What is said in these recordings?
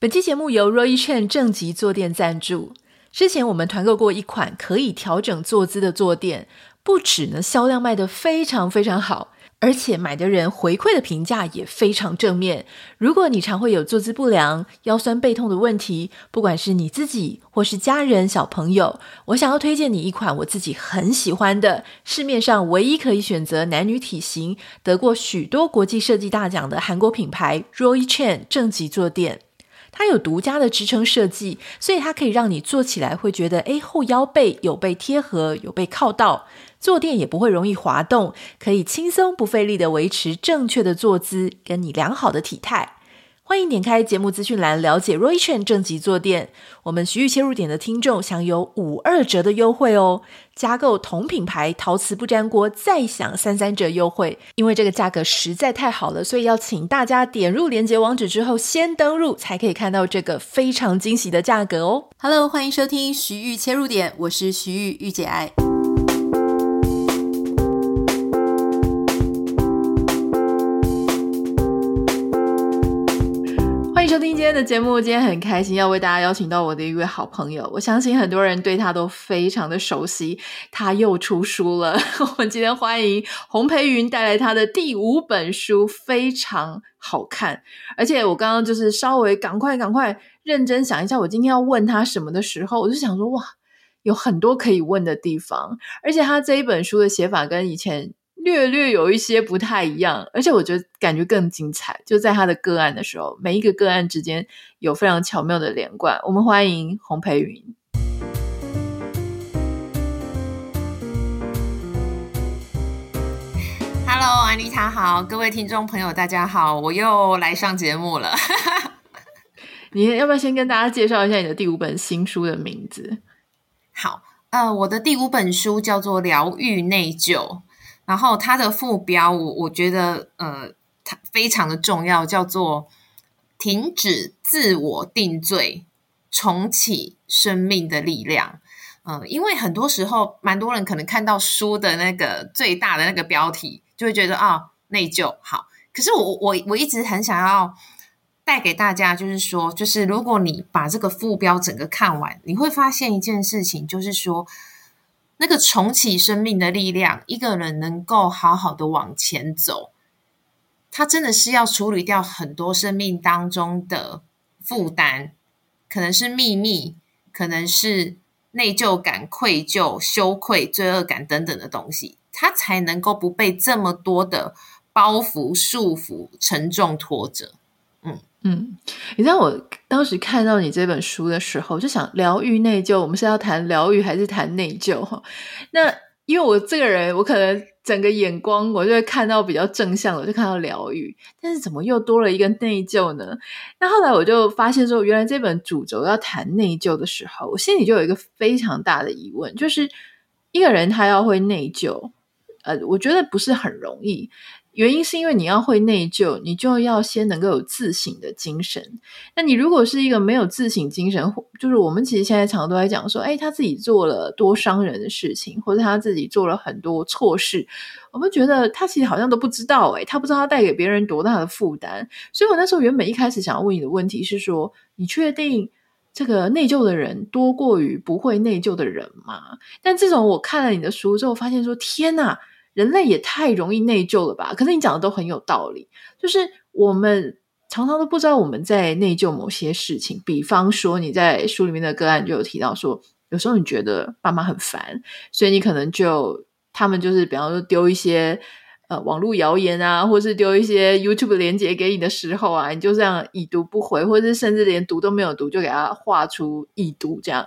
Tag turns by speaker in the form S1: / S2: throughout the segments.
S1: 本期节目由 Roy Chen 正极坐垫赞助。之前我们团购过一款可以调整坐姿的坐垫，不止呢销量卖得非常非常好，而且买的人回馈的评价也非常正面。如果你常会有坐姿不良、腰酸背痛的问题，不管是你自己或是家人、小朋友，我想要推荐你一款我自己很喜欢的，市面上唯一可以选择男女体型、得过许多国际设计大奖的韩国品牌 Roy Chen 正极坐垫。它有独家的支撑设计，所以它可以让你坐起来会觉得，诶，后腰背有被贴合，有被靠到，坐垫也不会容易滑动，可以轻松不费力的维持正确的坐姿，跟你良好的体态。欢迎点开节目资讯栏了解 Roy Chen 正极坐垫，我们徐玉切入点的听众享有五二折的优惠哦！加购同品牌陶瓷不粘锅再享三三折优惠，因为这个价格实在太好了，所以要请大家点入链接网址之后先登入，才可以看到这个非常惊喜的价格哦！Hello，欢迎收听徐玉切入点，我是徐玉玉姐爱。收听今天的节目，今天很开心要为大家邀请到我的一位好朋友，我相信很多人对他都非常的熟悉，他又出书了。我们今天欢迎洪培云带来他的第五本书，非常好看。而且我刚刚就是稍微赶快赶快认真想一下，我今天要问他什么的时候，我就想说哇，有很多可以问的地方，而且他这一本书的写法跟以前。略略有一些不太一样，而且我觉得感觉更精彩。就在他的个案的时候，每一个个案之间有非常巧妙的连贯。我们欢迎洪培云。
S2: Hello，安妮塔好，各位听众朋友大家好，我又来上节目了。
S1: 你要不要先跟大家介绍一下你的第五本新书的名字？
S2: 好，呃，我的第五本书叫做《疗愈内疚》。然后它的副标，我我觉得呃，它非常的重要，叫做“停止自我定罪，重启生命的力量”。嗯、因为很多时候，蛮多人可能看到书的那个最大的那个标题，就会觉得啊、哦，内疚好。可是我我我一直很想要带给大家，就是说，就是如果你把这个副标整个看完，你会发现一件事情，就是说。那个重启生命的力量，一个人能够好好的往前走，他真的是要处理掉很多生命当中的负担，可能是秘密，可能是内疚感、愧疚、羞愧、罪恶感等等的东西，他才能够不被这么多的包袱、束缚、沉重拖着。嗯。
S1: 你知道我当时看到你这本书的时候，就想疗愈内疚，我们是要谈疗愈还是谈内疚？那因为我这个人，我可能整个眼光，我就会看到比较正向的，我就看到疗愈，但是怎么又多了一个内疚呢？那后来我就发现说，原来这本主轴要谈内疚的时候，我心里就有一个非常大的疑问，就是一个人他要会内疚，呃，我觉得不是很容易。原因是因为你要会内疚，你就要先能够有自省的精神。那你如果是一个没有自省精神，就是我们其实现在常常都在讲说，哎，他自己做了多伤人的事情，或者他自己做了很多错事，我们觉得他其实好像都不知道，哎，他不知道他带给别人多大的负担。所以我那时候原本一开始想要问你的问题是说，你确定这个内疚的人多过于不会内疚的人吗？但自从我看了你的书之后，发现说，天哪！人类也太容易内疚了吧？可是你讲的都很有道理，就是我们常常都不知道我们在内疚某些事情。比方说，你在书里面的个案就有提到说，有时候你觉得爸妈很烦，所以你可能就他们就是比方说丢一些呃网络谣言啊，或是丢一些 YouTube 连接给你的时候啊，你就这样已读不回，或者是甚至连读都没有读，就给他画出已读这样。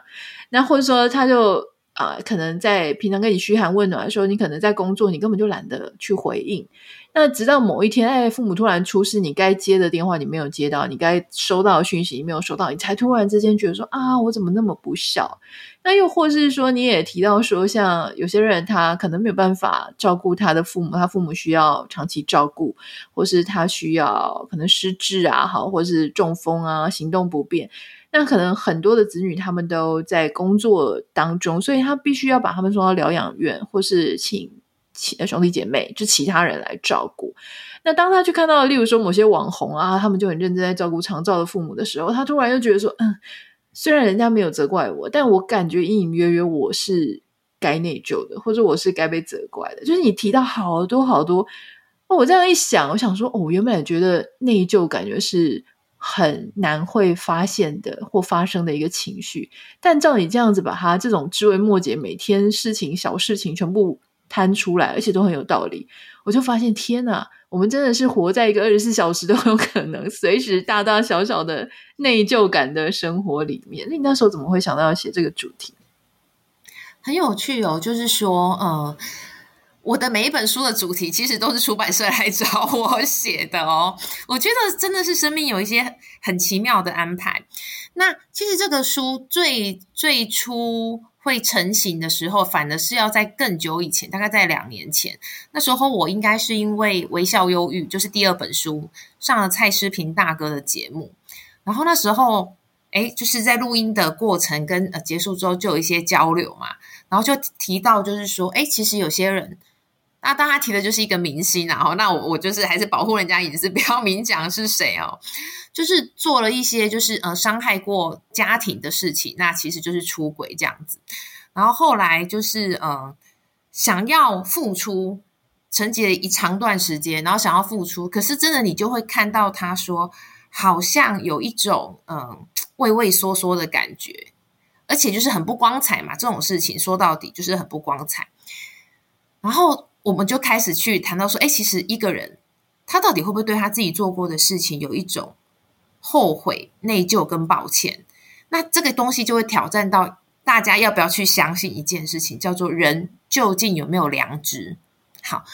S1: 那或者说他就。啊、可能在平常跟你嘘寒问暖的时候，你可能在工作，你根本就懒得去回应。那直到某一天，哎，父母突然出事，你该接的电话你没有接到，你该收到的讯息你没有收到，你才突然之间觉得说啊，我怎么那么不孝？那又或是说，你也提到说，像有些人他可能没有办法照顾他的父母，他父母需要长期照顾，或是他需要可能失智啊，好，或是中风啊，行动不便。那可能很多的子女他们都在工作当中，所以他必须要把他们送到疗养院，或是请其兄弟姐妹，就其他人来照顾。那当他去看到，例如说某些网红啊，他们就很认真在照顾长照的父母的时候，他突然又觉得说，嗯，虽然人家没有责怪我，但我感觉隐隐约约我是该内疚的，或者我是该被责怪的。就是你提到好多好多，哦，我这样一想，我想说，哦，原本觉得内疚感觉是很难会发现的或发生的一个情绪，但照你这样子把它这种枝微末节，每天事情小事情全部摊出来，而且都很有道理，我就发现，天哪！我们真的是活在一个二十四小时都有可能随时大大小小的内疚感的生活里面。那你那时候怎么会想到要写这个主题？
S2: 很有趣哦，就是说，呃，我的每一本书的主题其实都是出版社来找我写的哦。我觉得真的是生命有一些很奇妙的安排。那其实这个书最最初。会成型的时候，反而是要在更久以前，大概在两年前。那时候我应该是因为《微笑忧郁》就是第二本书上了蔡诗萍大哥的节目，然后那时候，诶就是在录音的过程跟呃结束之后就有一些交流嘛，然后就提到就是说，诶其实有些人。那当他提的就是一个明星，然后那我我就是还是保护人家隐私，不要明讲是谁哦。就是做了一些就是呃伤害过家庭的事情，那其实就是出轨这样子。然后后来就是呃想要付出，沉寂了一长段时间，然后想要付出，可是真的你就会看到他说好像有一种嗯、畏畏缩缩的感觉，而且就是很不光彩嘛。这种事情说到底就是很不光彩，然后。我们就开始去谈到说，哎，其实一个人他到底会不会对他自己做过的事情有一种后悔、内疚跟抱歉？那这个东西就会挑战到大家要不要去相信一件事情，叫做人究竟有没有良知？好，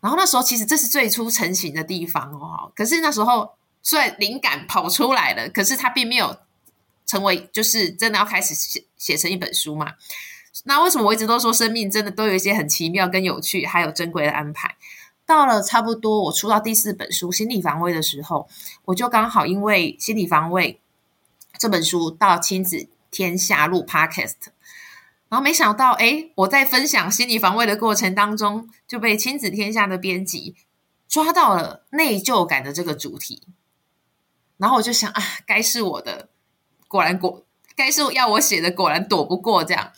S2: 然后那时候其实这是最初成型的地方哦。可是那时候虽然灵感跑出来了，可是它并没有成为就是真的要开始写写成一本书嘛。那为什么我一直都说生命真的都有一些很奇妙、跟有趣，还有珍贵的安排？到了差不多我出到第四本书《心理防卫》的时候，我就刚好因为《心理防卫》这本书到亲子天下录 Podcast，然后没想到，哎，我在分享《心理防卫》的过程当中，就被亲子天下的编辑抓到了内疚感的这个主题，然后我就想啊，该是我的，果然果该是要我写的，果然躲不过这样。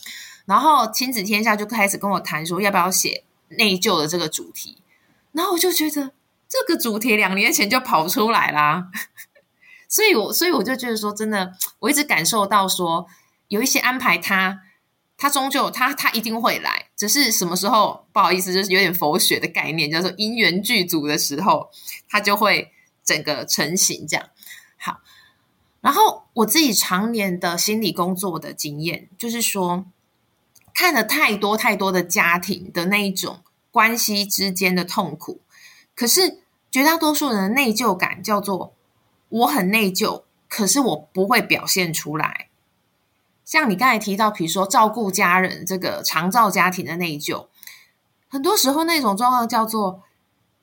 S2: 然后亲子天下就开始跟我谈说要不要写内疚的这个主题，然后我就觉得这个主题两年前就跑出来啦，所以我所以我就觉得说真的，我一直感受到说有一些安排他，他终究他他一定会来，只是什么时候不好意思，就是有点佛学的概念，叫做因缘具足的时候，他就会整个成型这样。好，然后我自己常年的心理工作的经验就是说。看了太多太多的家庭的那一种关系之间的痛苦，可是绝大多数人的内疚感叫做我很内疚，可是我不会表现出来。像你刚才提到，比如说照顾家人这个长照家庭的内疚，很多时候那种状况叫做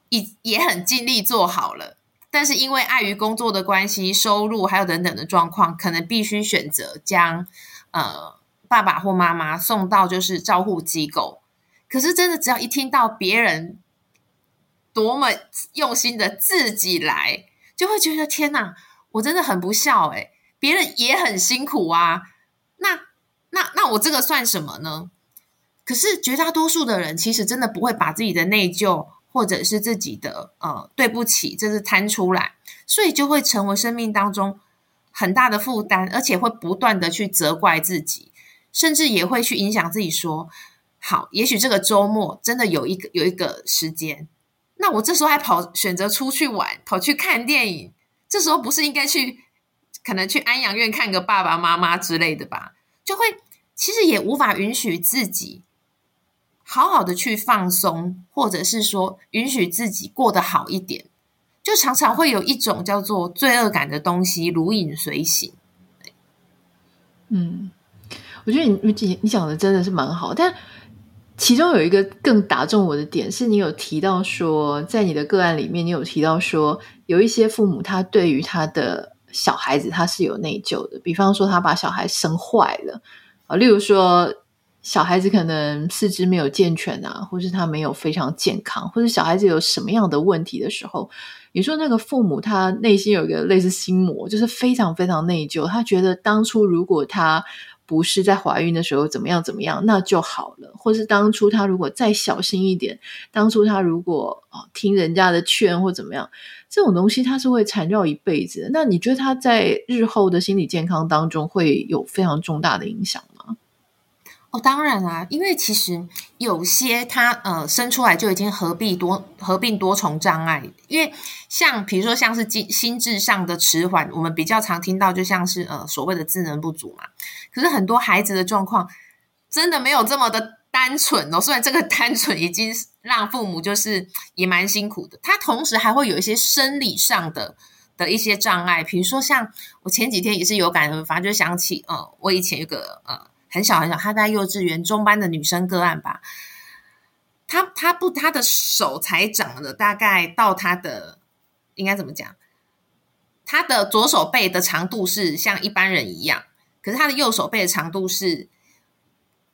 S2: 也也很尽力做好了，但是因为碍于工作的关系、收入还有等等的状况，可能必须选择将呃。爸爸或妈妈送到就是照护机构，可是真的只要一听到别人多么用心的自己来，就会觉得天哪，我真的很不孝诶，别人也很辛苦啊，那那那我这个算什么呢？可是绝大多数的人其实真的不会把自己的内疚或者是自己的呃对不起，这是摊出来，所以就会成为生命当中很大的负担，而且会不断的去责怪自己。甚至也会去影响自己说，好，也许这个周末真的有一个有一个时间，那我这时候还跑选择出去玩，跑去看电影，这时候不是应该去可能去安养院看个爸爸妈妈之类的吧？就会其实也无法允许自己好好的去放松，或者是说允许自己过得好一点，就常常会有一种叫做罪恶感的东西如影随形。
S1: 嗯。我觉得你你讲的真的是蛮好，但其中有一个更打中我的点，是你有提到说，在你的个案里面，你有提到说，有一些父母他对于他的小孩子他是有内疚的，比方说他把小孩生坏了啊，例如说小孩子可能四肢没有健全啊，或是他没有非常健康，或者小孩子有什么样的问题的时候，你说那个父母他内心有一个类似心魔，就是非常非常内疚，他觉得当初如果他不是在怀孕的时候怎么样怎么样，那就好了，或是当初他如果再小心一点，当初他如果哦听人家的劝或怎么样，这种东西他是会缠绕一辈子。那你觉得他在日后的心理健康当中会有非常重大的影响吗？
S2: 哦，当然啦，因为其实有些他呃生出来就已经合并多合并多重障碍，因为像比如说像是心心智上的迟缓，我们比较常听到就像是呃所谓的智能不足嘛。可是很多孩子的状况真的没有这么的单纯哦，虽然这个单纯已经让父母就是也蛮辛苦的，他同时还会有一些生理上的的一些障碍，比如说像我前几天也是有感而发，就想起呃我以前有个呃。很小很小，他在幼稚园中班的女生个案吧，他他不，他的手才长了大概到他的应该怎么讲？他的左手背的长度是像一般人一样，可是他的右手背的长度是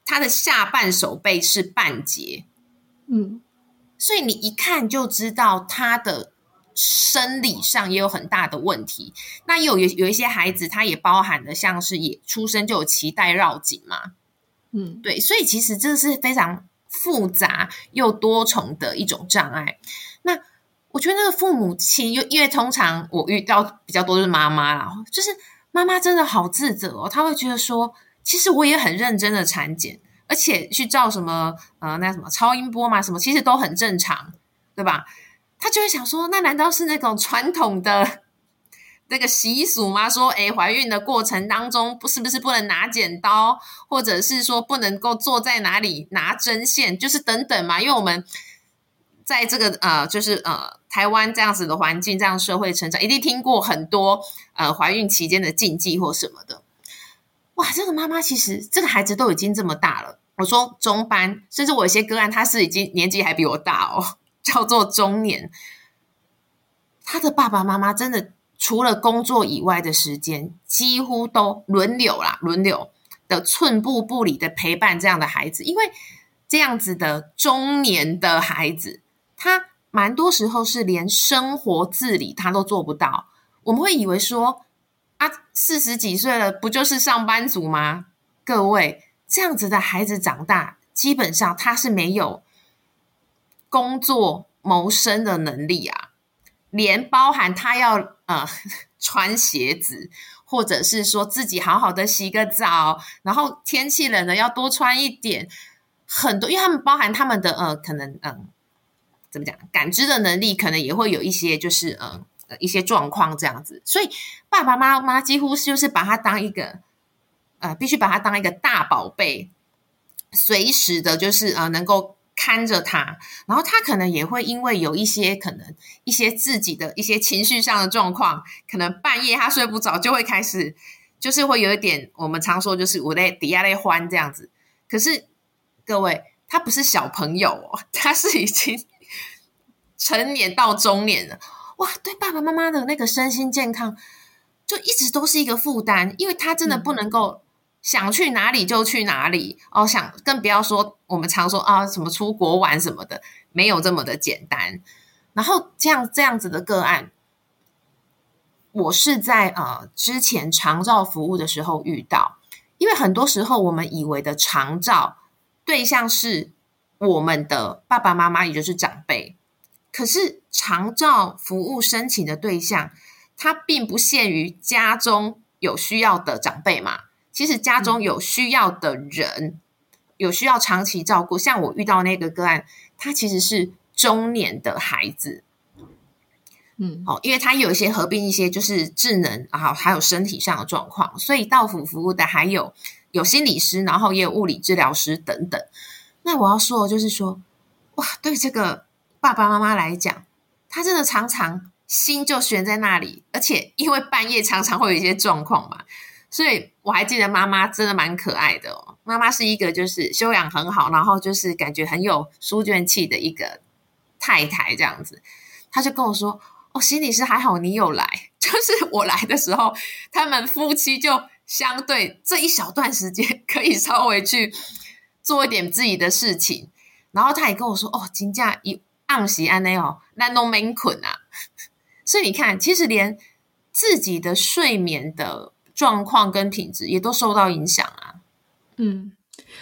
S2: 他的下半手背是半截，嗯，所以你一看就知道他的。生理上也有很大的问题，那有有有一些孩子，他也包含的像是也出生就有脐带绕颈嘛，嗯，对，所以其实这是非常复杂又多重的一种障碍。那我觉得那个父母亲，又因为通常我遇到比较多的是妈妈啦，就是妈妈真的好自责哦，她会觉得说，其实我也很认真的产检，而且去照什么呃那什么超音波嘛，什么其实都很正常，对吧？他就会想说，那难道是那种传统的 那个习俗吗？说，诶，怀孕的过程当中，不是不是不能拿剪刀，或者是说不能够坐在哪里拿针线，就是等等嘛。因为我们在这个呃，就是呃，台湾这样子的环境，这样社会成长，一定听过很多呃怀孕期间的禁忌或什么的。哇，这个妈妈其实这个孩子都已经这么大了。我说中班，甚至我有些个案，他是已经年纪还比我大哦。叫做中年，他的爸爸妈妈真的除了工作以外的时间，几乎都轮流啦，轮流的寸步不离的陪伴这样的孩子。因为这样子的中年的孩子，他蛮多时候是连生活自理他都做不到。我们会以为说啊，四十几岁了，不就是上班族吗？各位，这样子的孩子长大，基本上他是没有。工作谋生的能力啊，连包含他要呃 穿鞋子，或者是说自己好好的洗个澡，然后天气冷了要多穿一点，很多，因为他们包含他们的呃可能嗯、怎么讲，感知的能力可能也会有一些就是嗯、呃、一些状况这样子，所以爸爸妈妈几乎就是把他当一个呃必须把他当一个大宝贝，随时的就是呃能够。看着他，然后他可能也会因为有一些可能一些自己的一些情绪上的状况，可能半夜他睡不着，就会开始就是会有一点我们常说就是我在底下在欢这样子。可是各位，他不是小朋友哦，他是已经 成年到中年了。哇，对爸爸妈妈的那个身心健康，就一直都是一个负担，因为他真的不能够。想去哪里就去哪里哦，想更不要说我们常说啊，什么出国玩什么的，没有这么的简单。然后这样这样子的个案，我是在呃之前长照服务的时候遇到，因为很多时候我们以为的长照对象是我们的爸爸妈妈，也就是长辈，可是长照服务申请的对象，它并不限于家中有需要的长辈嘛。其实家中有需要的人，嗯、有需要长期照顾。像我遇到那个个案，他其实是中年的孩子，嗯，哦，因为他有一些合并一些就是智能啊，还有身体上的状况，所以到府服务的还有有心理师，然后也有物理治疗师等等。那我要说的就是说，哇，对这个爸爸妈妈来讲，他真的常常心就悬在那里，而且因为半夜常常会有一些状况嘛。所以我还记得妈妈真的蛮可爱的哦。妈妈是一个就是修养很好，然后就是感觉很有书卷气的一个太太这样子。她就跟我说：“哦，心理师还好你有来，就是我来的时候，他们夫妻就相对这一小段时间可以稍微去做一点自己的事情。然后他也跟我说：“哦，金价一暗时安内哦，那都没困啊。”所以你看，其实连自己的睡眠的状况跟品质也都受到影响啊。
S1: 嗯。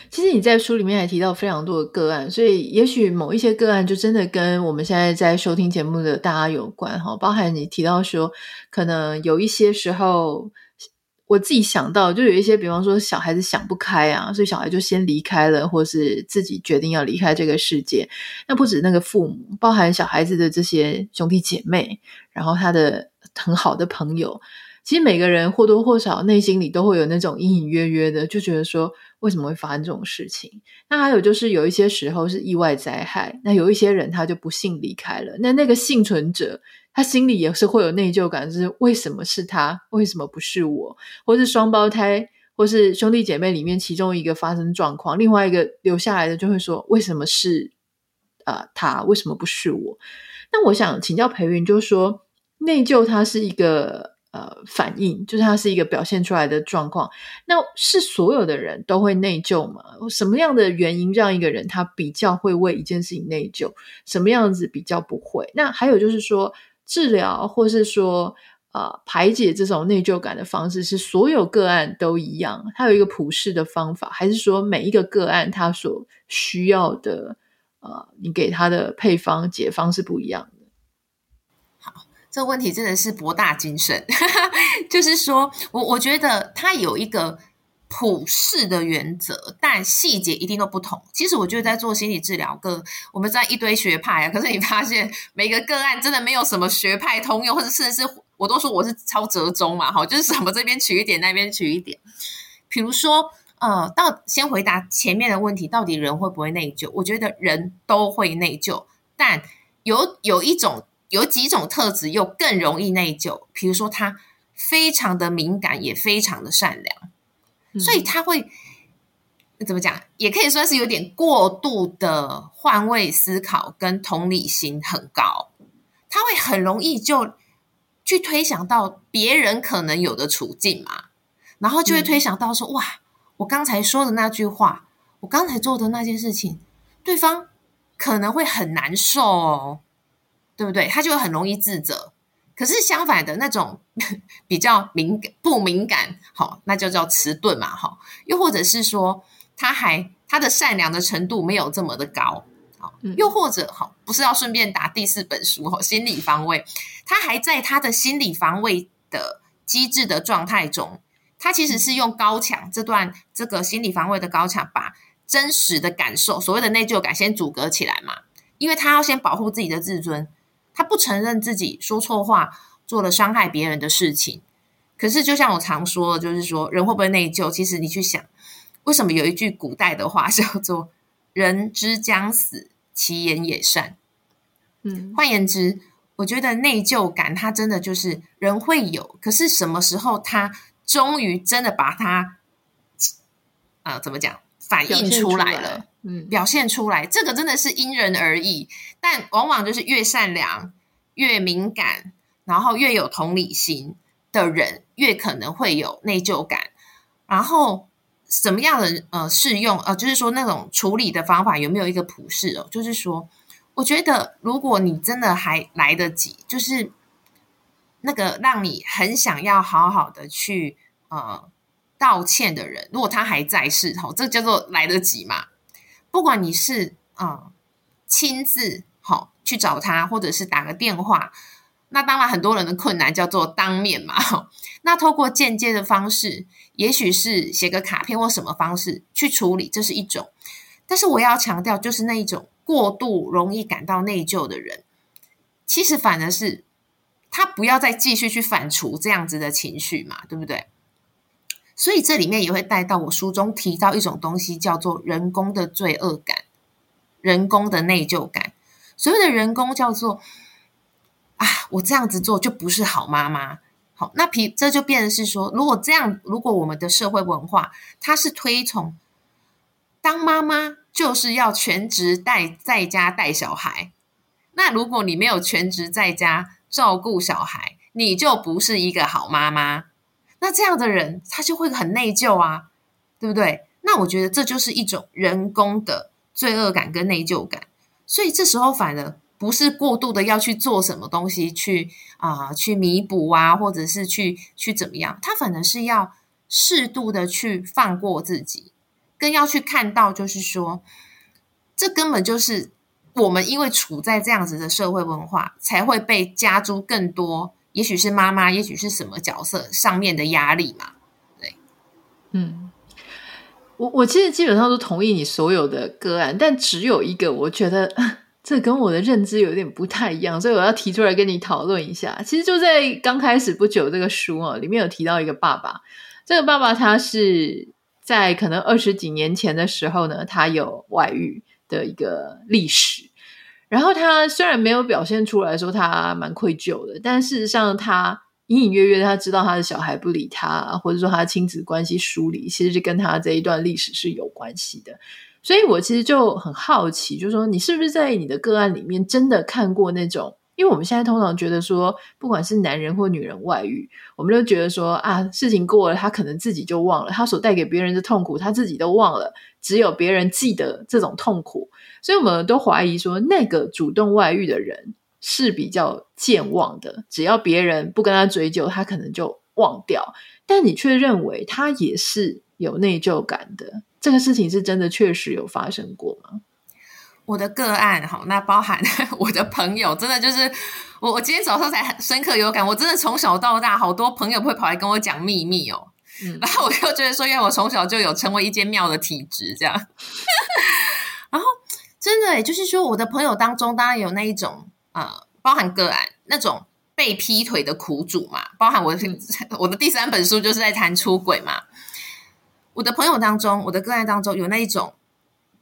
S1: 其实你在书里面还提到非常多的个案，所以也许某一些个案就真的跟我们现在在收听节目的大家有关哈。包含你提到说，可能有一些时候，我自己想到就有一些，比方说小孩子想不开啊，所以小孩就先离开了，或是自己决定要离开这个世界。那不止那个父母，包含小孩子的这些兄弟姐妹，然后他的很好的朋友。其实每个人或多或少内心里都会有那种隐隐约约的，就觉得说为什么会发生这种事情？那还有就是有一些时候是意外灾害，那有一些人他就不幸离开了。那那个幸存者他心里也是会有内疚感，就是为什么是他，为什么不是我？或是双胞胎，或是兄弟姐妹里面其中一个发生状况，另外一个留下来的就会说为什么是呃他，为什么不是我？那我想请教培云，就是说内疚它是一个。呃，反应就是它是一个表现出来的状况。那是所有的人都会内疚吗？什么样的原因让一个人他比较会为一件事情内疚？什么样子比较不会？那还有就是说，治疗或是说呃排解这种内疚感的方式，是所有个案都一样？它有一个普世的方法，还是说每一个个案他所需要的呃，你给他的配方解方是不一样的？
S2: 这个问题真的是博大精深，就是说我我觉得它有一个普世的原则，但细节一定都不同。其实我觉得在做心理治疗，个我们在一堆学派啊，可是你发现每个个案真的没有什么学派通用，或者甚至是我都说我是超折中嘛，哈，就是什么这边取一点，那边取一点。比如说，呃，到先回答前面的问题，到底人会不会内疚？我觉得人都会内疚，但有有一种。有几种特质又更容易内疚，比如说他非常的敏感，也非常的善良，嗯、所以他会怎么讲？也可以说是有点过度的换位思考跟同理心很高，他会很容易就去推想到别人可能有的处境嘛，然后就会推想到说：嗯、哇，我刚才说的那句话，我刚才做的那件事情，对方可能会很难受哦。对不对？他就很容易自责。可是相反的那种 比较敏感不敏感，好，那就叫迟钝嘛，哈。又或者是说，他还他的善良的程度没有这么的高，好。又或者，好，不是要顺便打第四本书哈，心理防卫，他还在他的心理防卫的机制的状态中，他其实是用高墙这段这个心理防卫的高墙，把真实的感受，所谓的内疚感先阻隔起来嘛，因为他要先保护自己的自尊。他不承认自己说错话，做了伤害别人的事情。可是，就像我常说的，就是说，人会不会内疚？其实你去想，为什么有一句古代的话叫做“人之将死，其言也善”。嗯，换言之，我觉得内疚感它真的就是人会有，可是什么时候他终于真的把它，啊、呃，怎么讲？反映出来了，嗯，表现出来，这个真的是因人而异，但往往就是越善良、越敏感，然后越有同理心的人，越可能会有内疚感。然后什么样的呃适用呃，就是说那种处理的方法有没有一个普适哦？就是说，我觉得如果你真的还来得及，就是那个让你很想要好好的去呃。道歉的人，如果他还在世，吼，这叫做来得及嘛？不管你是啊、亲自好去找他，或者是打个电话，那当然很多人的困难叫做当面嘛。那透过间接的方式，也许是写个卡片或什么方式去处理，这是一种。但是我要强调，就是那一种过度容易感到内疚的人，其实反而是他不要再继续去反刍这样子的情绪嘛，对不对？所以这里面也会带到我书中提到一种东西，叫做人工的罪恶感、人工的内疚感。所谓的人工叫做啊，我这样子做就不是好妈妈。好，那皮这就变成是说，如果这样，如果我们的社会文化它是推崇当妈妈就是要全职带在家带小孩，那如果你没有全职在家照顾小孩，你就不是一个好妈妈。那这样的人，他就会很内疚啊，对不对？那我觉得这就是一种人工的罪恶感跟内疚感。所以这时候反而不是过度的要去做什么东西去啊、去弥补啊，或者是去去怎么样，他反而是要适度的去放过自己，更要去看到，就是说，这根本就是我们因为处在这样子的社会文化，才会被加诸更多，也许是妈妈，也许是什么角色上面的压力嘛。对，
S1: 嗯。我我其实基本上都同意你所有的个案，但只有一个我觉得 这跟我的认知有点不太一样，所以我要提出来跟你讨论一下。其实就在刚开始不久，这个书啊里面有提到一个爸爸，这个爸爸他是在可能二十几年前的时候呢，他有外遇的一个历史，然后他虽然没有表现出来说他蛮愧疚的，但事实上他。隐隐约约，他知道他的小孩不理他，或者说他亲子关系疏离，其实就跟他这一段历史是有关系的。所以我其实就很好奇，就是说你是不是在你的个案里面真的看过那种？因为我们现在通常觉得说，不管是男人或女人外遇，我们都觉得说啊，事情过了，他可能自己就忘了，他所带给别人的痛苦，他自己都忘了，只有别人记得这种痛苦。所以我们都怀疑说，那个主动外遇的人。是比较健忘的，只要别人不跟他追究，他可能就忘掉。但你却认为他也是有内疚感的，这个事情是真的确实有发生过吗？
S2: 我的个案，好，那包含 我的朋友，真的就是我，我今天早上才很深刻有感。我真的从小到大，好多朋友会跑来跟我讲秘密哦。嗯，然后我就觉得说，因为我从小就有成为一间庙的体质，这样。然后真的也，就是说，我的朋友当中，当然有那一种。呃，包含个案那种被劈腿的苦主嘛，包含我、嗯、我的第三本书就是在谈出轨嘛。我的朋友当中，我的个案当中有那一种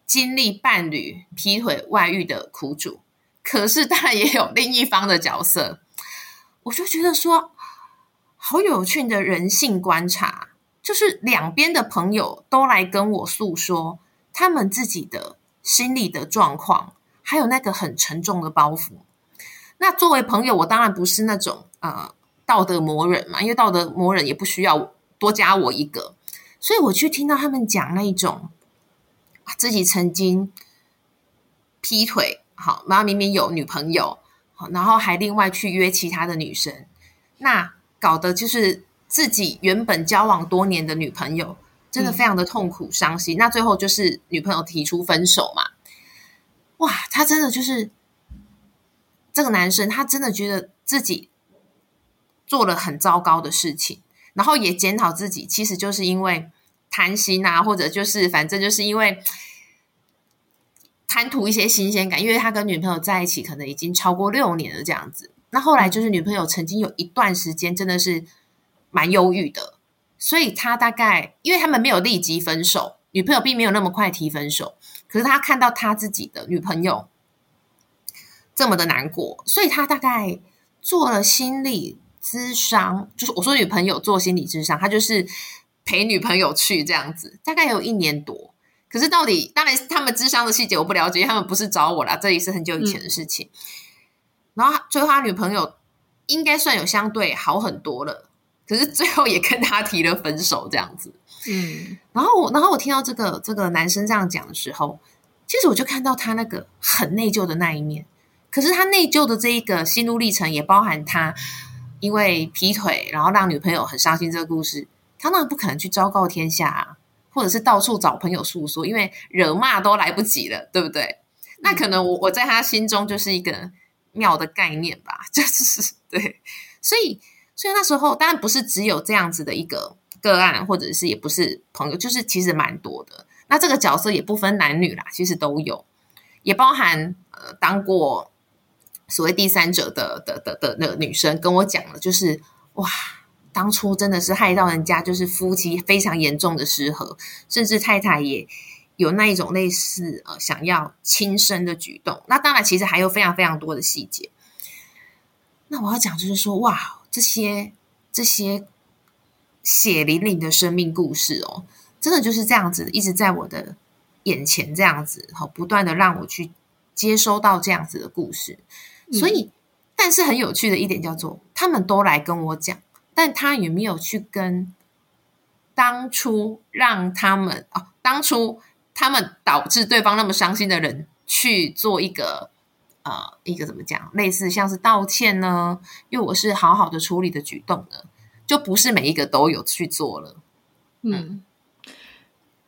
S2: 经历伴侣劈腿外遇的苦主，可是当然也有另一方的角色。我就觉得说，好有趣的人性观察，就是两边的朋友都来跟我诉说他们自己的心理的状况，还有那个很沉重的包袱。那作为朋友，我当然不是那种呃道德魔人嘛，因为道德魔人也不需要多加我一个，所以我去听到他们讲那一种自己曾经劈腿，好，然后明明有女朋友，好，然后还另外去约其他的女生，那搞得就是自己原本交往多年的女朋友，真的非常的痛苦伤心，嗯。那最后就是女朋友提出分手嘛，哇，他真的就是。这个男生他真的觉得自己做了很糟糕的事情，然后也检讨自己，其实就是因为贪心啊，或者就是反正就是因为贪图一些新鲜感。因为他跟女朋友在一起可能已经超过六年了，这样子。那后来就是女朋友曾经有一段时间真的是蛮忧郁的，所以他大概因为他们没有立即分手，女朋友并没有那么快提分手，可是他看到他自己的女朋友。这么的难过，所以他大概做了心理咨商，就是我说女朋友做心理咨商，他就是陪女朋友去这样子，大概有一年多。可是到底，当然他们咨商的细节我不了解，他们不是找我啦，这也是很久以前的事情。然后最后他女朋友应该算有相对好很多了，可是最后也跟他提了分手这样子。嗯，然后我然后我听到这个这个男生这样讲的时候，其实我就看到他那个很内疚的那一面。可是他内疚的这一个心路历程，也包含他因为劈腿，然后让女朋友很伤心这个故事。他那不可能去昭告天下啊，或者是到处找朋友诉说，因为惹骂都来不及了，对不对？那可能我我在他心中就是一个妙的概念吧，就是对。所以，所以那时候当然不是只有这样子的一个个案，或者是也不是朋友，就是其实蛮多的。那这个角色也不分男女啦，其实都有，也包含呃当过。所谓第三者的的的的那个女生跟我讲了，就是哇，当初真的是害到人家，就是夫妻非常严重的失和，甚至太太也有那一种类似呃想要轻生的举动。那当然，其实还有非常非常多的细节。那我要讲就是说，哇，这些这些血淋淋的生命故事哦，真的就是这样子，一直在我的眼前这样子，好，不断的让我去接收到这样子的故事。所以，但是很有趣的一点叫做，他们都来跟我讲，但他也没有去跟当初让他们哦，当初他们导致对方那么伤心的人去做一个呃一个怎么讲，类似像是道歉呢？因为我是好好的处理的举动呢，就不是每一个都有去做了。嗯，
S1: 嗯，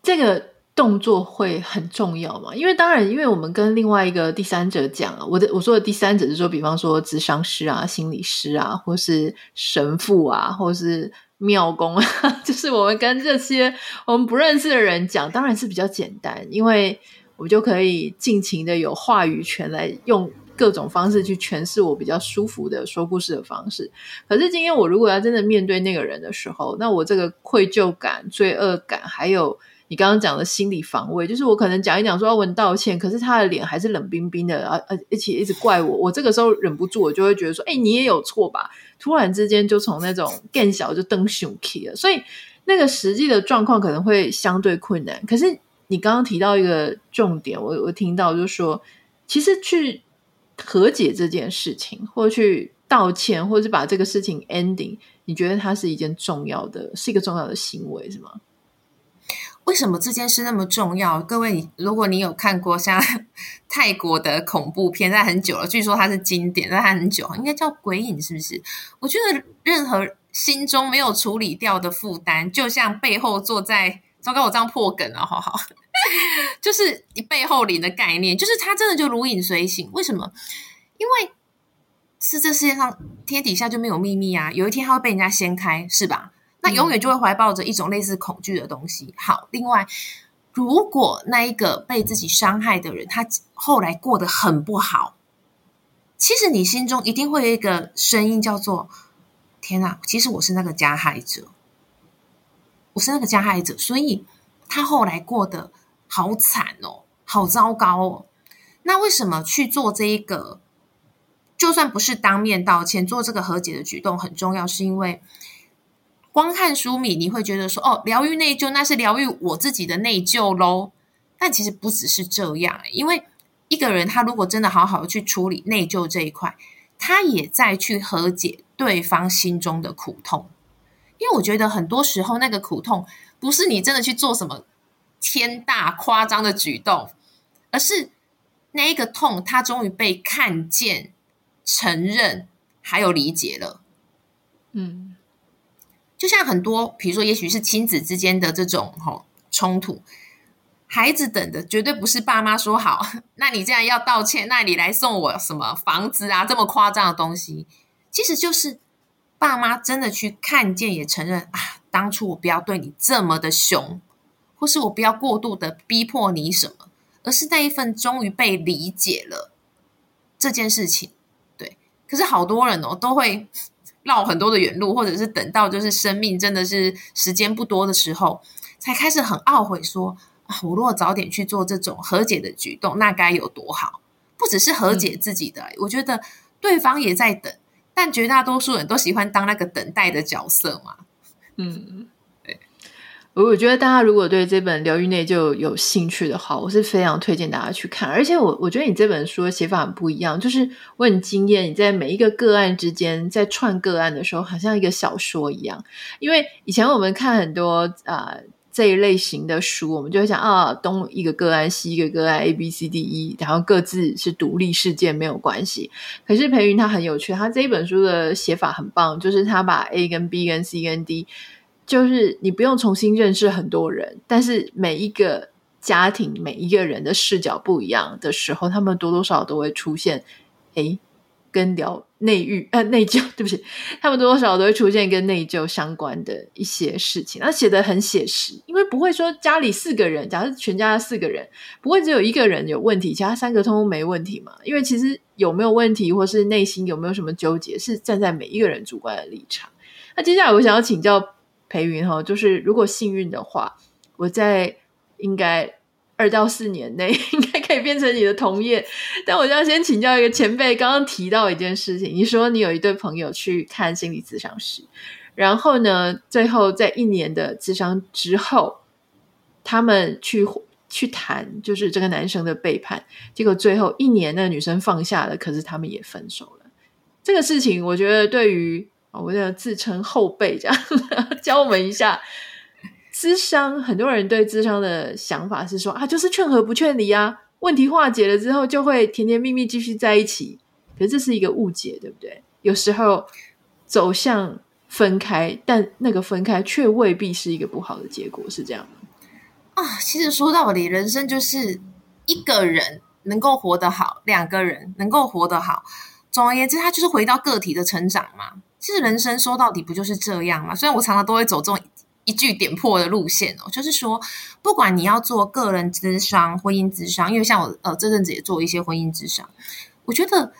S1: 这个。动作会很重要嘛？因为当然，因为我们跟另外一个第三者讲啊，我的我说的第三者是说，比方说智商师啊、心理师啊，或是神父啊，或是庙公啊，就是我们跟这些我们不认识的人讲，当然是比较简单，因为我就可以尽情的有话语权来用各种方式去诠释我比较舒服的说故事的方式。可是今天我如果要真的面对那个人的时候，那我这个愧疚感、罪恶感，还有。你刚刚讲的心理防卫，就是我可能讲一讲说要问道歉，可是他的脸还是冷冰冰的，而而而且一直怪我。我这个时候忍不住，我就会觉得说：“哎、你也有错吧？”突然之间就从那种更小就登熊 k 了，所以那个实际的状况可能会相对困难。可是你刚刚提到一个重点，我我听到就是说，其实去和解这件事情，或去道歉，或者是把这个事情 ending，你觉得它是一件重要的，是一个重要的行为，是吗？
S2: 为什么这件事那么重要？各位，如果你有看过像 泰国的恐怖片，在很久了，据说它是经典，在很久，应该叫《鬼影》，是不是？我觉得任何心中没有处理掉的负担，就像背后坐在……糟糕，我这样破梗了，好好，就是你背后灵的概念，就是他真的就如影随形。为什么？因为是这世界上天底下就没有秘密啊，有一天它会被人家掀开，是吧？那永远就会怀抱着一种类似恐惧的东西。好，另外，如果那一个被自己伤害的人，他后来过得很不好，其实你心中一定会有一个声音叫做：“天哪，其实我是那个加害者，我是那个加害者。”所以他后来过得好惨哦，好糟糕哦。那为什么去做这一个？就算不是当面道歉，做这个和解的举动很重要，是因为。光看书名，你会觉得说：“哦，疗愈内疚，那是疗愈我自己的内疚喽。”但其实不只是这样，因为一个人他如果真的好好的去处理内疚这一块，他也在去和解对方心中的苦痛。因为我觉得很多时候那个苦痛不是你真的去做什么天大夸张的举动，而是那一个痛，他终于被看见、承认还有理解了。嗯。就像很多，比如说，也许是亲子之间的这种吼冲突，孩子等的绝对不是爸妈说好，那你既然要道歉，那你来送我什么房子啊，这么夸张的东西，其实就是爸妈真的去看见，也承认啊，当初我不要对你这么的凶，或是我不要过度的逼迫你什么，而是那一份终于被理解了这件事情。对，可是好多人哦都会。绕很多的远路，或者是等到就是生命真的是时间不多的时候，才开始很懊悔说啊，我如果早点去做这种和解的举动，那该有多好！不只是和解自己的，我觉得对方也在等，但绝大多数人都喜欢当那个等待的角色嘛。嗯。
S1: 对我觉得大家如果对这本《疗愈内疚》有兴趣的话，我是非常推荐大家去看。而且我我觉得你这本书的写法很不一样，就是我很惊艳你在每一个个案之间在串个案的时候，好像一个小说一样。因为以前我们看很多啊、呃、这一类型的书，我们就会想啊，东一个个案，西一个个案，A B C D E，然后各自是独立事件，没有关系。可是培云他很有趣，他这一本书的写法很棒，就是他把 A 跟 B 跟 C 跟 D。就是你不用重新认识很多人，但是每一个家庭、每一个人的视角不一样的时候，他们多多少少都会出现，诶，跟聊内郁呃内疚，对不起，他们多多少少都会出现跟内疚相关的一些事情。他写的很写实，因为不会说家里四个人，假设全家四个人，不会只有一个人有问题，其他三个通通没问题嘛？因为其实有没有问题，或是内心有没有什么纠结，是站在每一个人主观的立场。那接下来我想要请教。培云哈，就是如果幸运的话，我在应该二到四年内 应该可以变成你的同业。但我就要先请教一个前辈，刚刚提到一件事情，你说你有一对朋友去看心理咨商师，然后呢，最后在一年的咨商之后，他们去去谈，就是这个男生的背叛，结果最后一年那个女生放下了，可是他们也分手了。这个事情，我觉得对于。我要自称后辈，这样 教我们一下，咨商，很多人对咨商的想法是说啊，就是劝和不劝离啊，问题化解了之后就会甜甜蜜蜜继续在一起。可是这是一个误解，对不对？有时候走向分开，但那个分开却未必是一个不好的结果，是这样吗？
S2: 啊，其实说到底，人生就是一个人能够活得好，两个人能够活得好。总而言之，他就是回到个体的成长嘛。其实人生说到底不就是这样吗？虽然我常常都会走这种一句点破的路线哦，就是说，不管你要做个人咨商、婚姻咨商，因为像我呃这阵子也做一些婚姻咨商，我觉得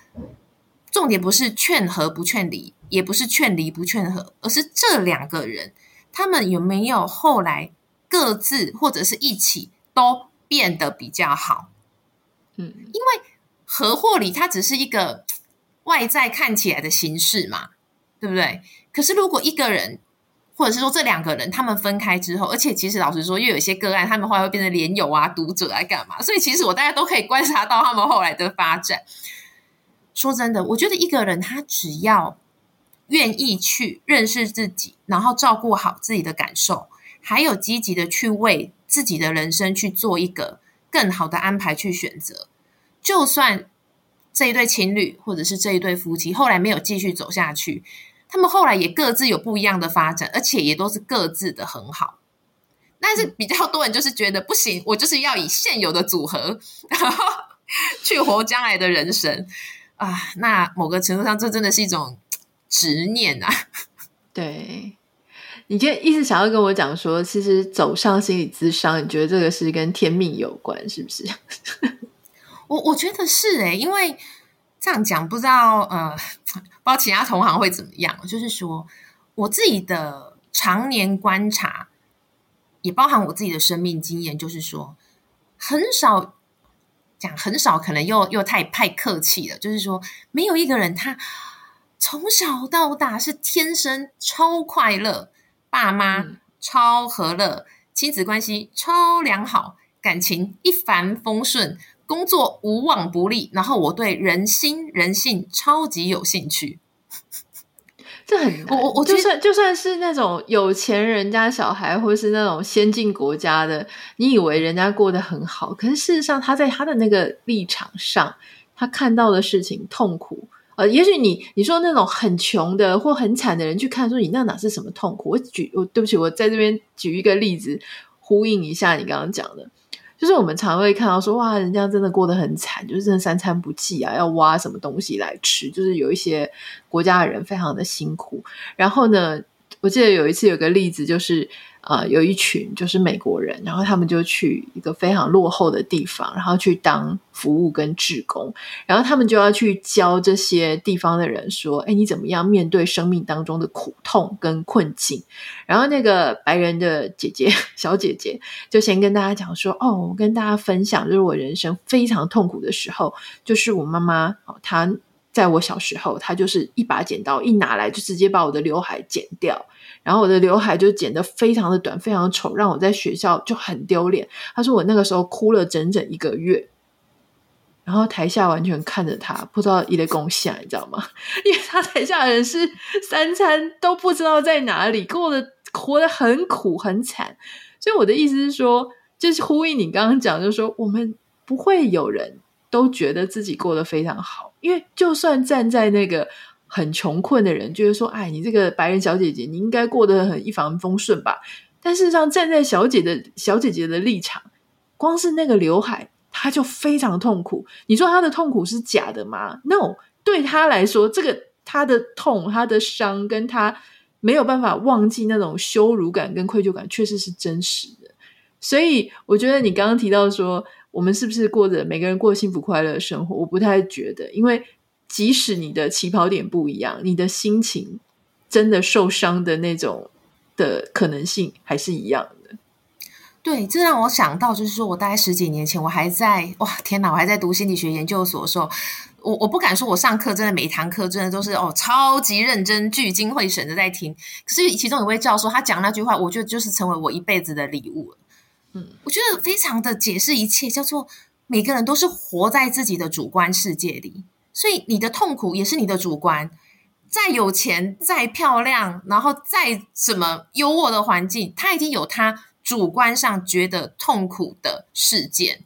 S2: 重点不是劝和不劝离，也不是劝离不劝和，而是这两个人他们有没有后来。各自或者是一起都变得比较好，嗯，因为合或离它只是一个外在看起来的形式嘛，对不对？可是如果一个人或者是说这两个人他们分开之后，而且其实老实说，又有一些个案，他们后来会变成连友啊、读者来干嘛？所以其实我大家都可以观察到他们后来的发展。说真的，我觉得一个人他只要愿意去认识自己，然后照顾好自己的感受。还有积极的去为自己的人生去做一个更好的安排，去选择。就算这一对情侣或者是这一对夫妻后来没有继续走下去，他们后来也各自有不一样的发展，而且也都是各自的很好。但是比较多人就是觉得不行，我就是要以现有的组合，然后去活将来的人生啊。那某个程度上，这真的是一种执念啊。
S1: 对。你就一直想要跟我讲说，其实走上心理咨商，你觉得这个是跟天命有关，是不是？
S2: 我我觉得是诶，因为这样讲不知道呃，不知道其他同行会怎么样。就是说，我自己的常年观察，也包含我自己的生命经验，就是说，很少讲很少，可能又又太太客气了。就是说，没有一个人他从小到大是天生超快乐。爸妈超和乐，亲子关系超良好，感情一帆风顺，工作无往不利。然后我对人心人性超级有兴趣，
S1: 这很我我我就算就算是那种有钱人家小孩，或是那种先进国家的，你以为人家过得很好，可是事实上他在他的那个立场上，他看到的事情痛苦。呃，也许你你说那种很穷的或很惨的人去看，说你那哪是什么痛苦？我举我对不起，我在这边举一个例子，呼应一下你刚刚讲的，就是我们常会看到说，哇，人家真的过得很惨，就是真的三餐不济啊，要挖什么东西来吃，就是有一些国家的人非常的辛苦。然后呢，我记得有一次有个例子就是。呃，有一群就是美国人，然后他们就去一个非常落后的地方，然后去当服务跟志工，然后他们就要去教这些地方的人说：“哎，你怎么样面对生命当中的苦痛跟困境？”然后那个白人的姐姐 小姐姐就先跟大家讲说：“哦，我跟大家分享，就是我人生非常痛苦的时候，就是我妈妈，她在我小时候，她就是一把剪刀一拿来就直接把我的刘海剪掉。”然后我的刘海就剪得非常的短，非常的丑，让我在学校就很丢脸。他说我那个时候哭了整整一个月，然后台下完全看着他，不知道一个贡献，你知道吗？因为他台下的人是三餐都不知道在哪里，过得活得很苦很惨。所以我的意思是说，就是呼应你刚刚讲，就是说我们不会有人都觉得自己过得非常好，因为就算站在那个。很穷困的人就会说：“哎，你这个白人小姐姐，你应该过得很一帆风顺吧？”但事实上，站在小姐的小姐姐的立场，光是那个刘海，她就非常痛苦。你说她的痛苦是假的吗？No，对她来说，这个她的痛、她的伤，跟她没有办法忘记那种羞辱感跟愧疚感，确实是真实的。所以，我觉得你刚刚提到说，我们是不是过着每个人过幸福快乐的生活？我不太觉得，因为。即使你的起跑点不一样，你的心情真的受伤的那种的可能性还是一样的。
S2: 对，这让我想到，就是说我大概十几年前，我还在哇天哪，我还在读心理学研究所的时候，我我不敢说我上课真的每一堂课真的都是哦超级认真、聚精会神的在听。可是其中有位教授他讲那句话，我觉得就是成为我一辈子的礼物。嗯，我觉得非常的解释一切，叫做每个人都是活在自己的主观世界里。所以你的痛苦也是你的主观，再有钱、再漂亮，然后再什么优渥的环境，他已经有他主观上觉得痛苦的事件。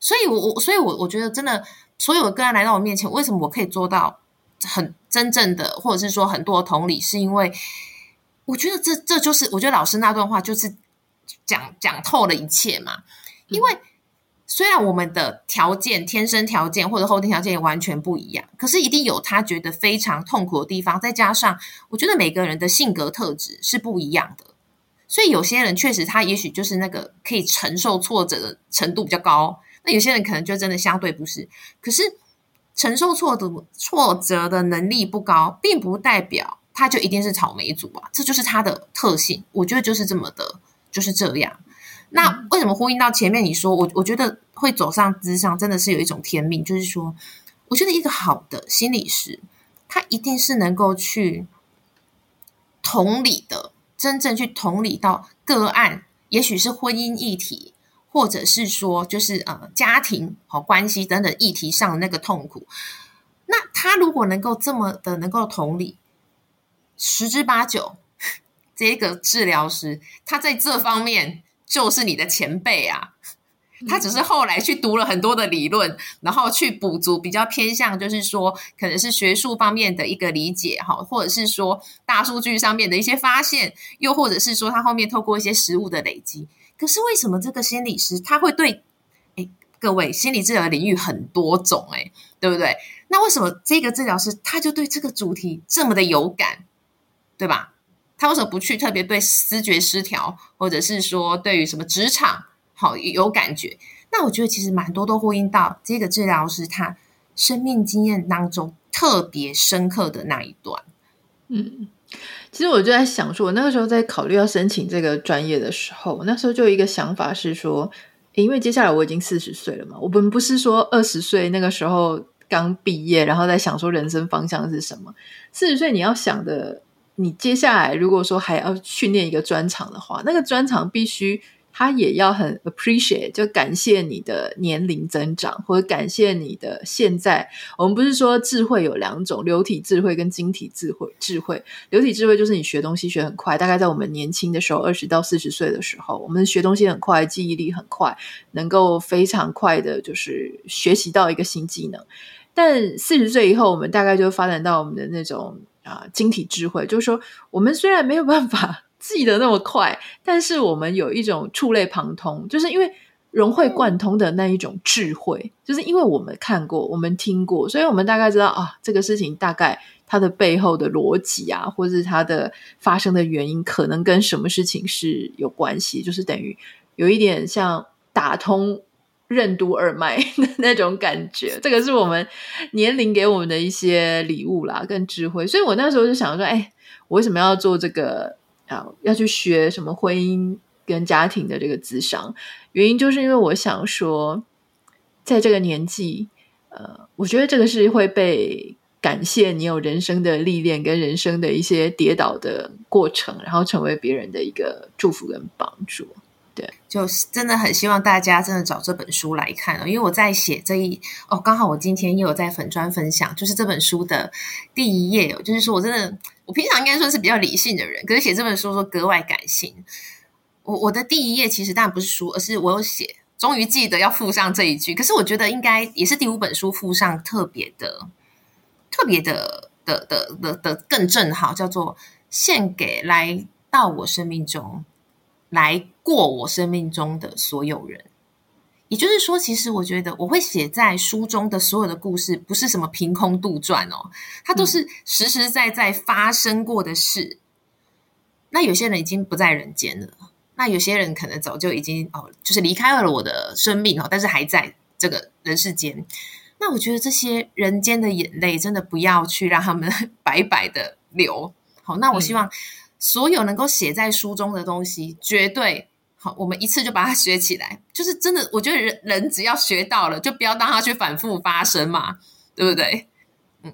S2: 所以我，我我所以我我觉得真的，所有的个案来到我面前，为什么我可以做到很真正的，或者是说很多的同理，是因为我觉得这这就是我觉得老师那段话就是讲讲透了一切嘛，因为。虽然我们的条件、天生条件或者后天条件也完全不一样，可是一定有他觉得非常痛苦的地方。再加上，我觉得每个人的性格特质是不一样的，所以有些人确实他也许就是那个可以承受挫折的程度比较高，那有些人可能就真的相对不是。可是承受挫折挫折的能力不高，并不代表他就一定是草莓族啊，这就是他的特性。我觉得就是这么的，就是这样。那为什么呼应到前面你说我？我觉得会走上咨商真的是有一种天命，就是说，我觉得一个好的心理师，他一定是能够去同理的，真正去同理到个案，也许是婚姻议题，或者是说就是呃家庭好关系等等议题上的那个痛苦。那他如果能够这么的能够同理，十之八九，这个治疗师他在这方面。就是你的前辈啊，他只是后来去读了很多的理论，然后去补足比较偏向，就是说可能是学术方面的一个理解哈，或者是说大数据上面的一些发现，又或者是说他后面透过一些实物的累积。可是为什么这个心理师他会对？哎，各位，心理治疗领域很多种，哎，对不对？那为什么这个治疗师他就对这个主题这么的有感，对吧？他为什么不去特别对思觉失调，或者是说对于什么职场好有感觉？那我觉得其实蛮多都呼应到这个治疗师他生命经验当中特别深刻的那一段。
S1: 嗯，其实我就在想说，我那个时候在考虑要申请这个专业的时候，那时候就有一个想法是说，因为接下来我已经四十岁了嘛，我们不是说二十岁那个时候刚毕业，然后在想说人生方向是什么？四十岁你要想的。你接下来如果说还要训练一个专长的话，那个专长必须他也要很 appreciate，就感谢你的年龄增长，或者感谢你的现在。我们不是说智慧有两种，流体智慧跟晶体智慧。智慧流体智慧就是你学东西学很快，大概在我们年轻的时候，二十到四十岁的时候，我们学东西很快，记忆力很快，能够非常快的，就是学习到一个新技能。但四十岁以后，我们大概就发展到我们的那种。啊，晶体智慧就是说，我们虽然没有办法 记得那么快，但是我们有一种触类旁通，就是因为融会贯通的那一种智慧，就是因为我们看过，我们听过，所以我们大概知道啊，这个事情大概它的背后的逻辑啊，或是它的发生的原因，可能跟什么事情是有关系，就是等于有一点像打通。任督二脉的 那种感觉，这个是我们年龄给我们的一些礼物啦，跟智慧。所以我那时候就想说，哎，我为什么要做这个啊？要去学什么婚姻跟家庭的这个智商？原因就是因为我想说，在这个年纪，呃，我觉得这个是会被感谢你有人生的历练跟人生的一些跌倒的过程，然后成为别人的一个祝福跟帮助。对，
S2: 就是真的很希望大家真的找这本书来看哦，因为我在写这一哦，刚好我今天又有在粉砖分享，就是这本书的第一页哦，就是说我真的，我平常应该说是比较理性的人，可是写这本书说格外感性。我我的第一页其实当然不是书，而是我有写，终于记得要附上这一句，可是我觉得应该也是第五本书附上特别的、特别的的的的的更正好，叫做献给来到我生命中。来过我生命中的所有人，也就是说，其实我觉得我会写在书中的所有的故事，不是什么凭空杜撰哦，它都是实实在在发生过的事。嗯。那有些人已经不在人间了，那有些人可能早就已经哦，就是离开了我的生命哦，但是还在这个人世间。那我觉得这些人间的眼泪，真的不要去让他们 白白的流。好，那我希望。嗯所有能够写在书中的东西，绝对好。我们一次就把它学起来，就是真的。我觉得人人只要学到了，就不要让它去反复发生嘛，对不对？嗯，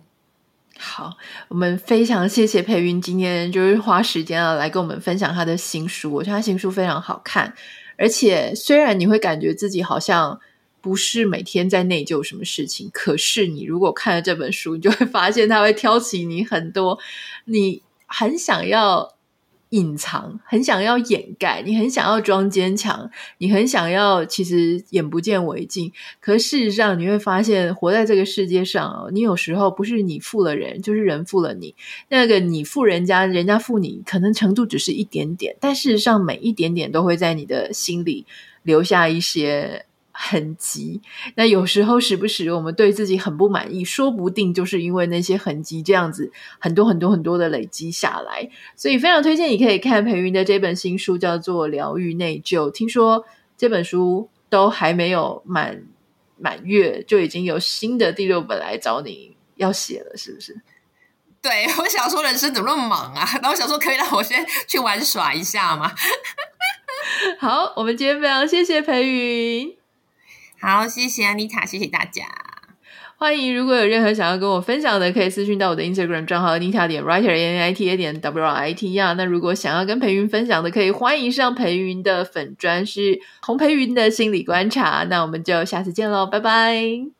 S1: 好，我们非常谢谢佩云今天就是花时间啊来跟我们分享他的新书。我觉得他新书非常好看，而且虽然你会感觉自己好像不是每天在内疚什么事情，可是你如果看了这本书，你就会发现他会挑起你很多你很想要隐藏、很想要掩盖、你很想要装坚强、你很想要其实眼不见为净。可事实上，你会发现活在这个世界上，你有时候不是你负了人，就是人负了你。那个你负人家，人家负你，可能程度只是一点点，但事实上每一点点都会在你的心里留下一些。痕迹，那有时候时不时我们对自己很不满意，说不定就是因为那些痕迹这样子很多很多很多的累积下来，所以非常推荐你可以看培云的这本新书，叫做《疗愈内疚》。听说这本书都还没有满满月，就已经有新的第六本来找你要写了，是不是？
S2: 对，我想说人生怎么那么忙啊？然后我想说可以让我先去玩耍一下吗？
S1: 好，我们今天非常谢谢培芸。
S2: 好，谢谢安妮塔，谢谢大家。
S1: 欢迎，如果有任何想要跟我分享的，可以私讯到我的 Instagram 账号 Anita 点 Writer N I T A 点 W R I T 呀。那如果想要跟培云分享的，可以欢迎上培云的粉专是洪培云的心理观察。那我们就下次见喽，拜拜。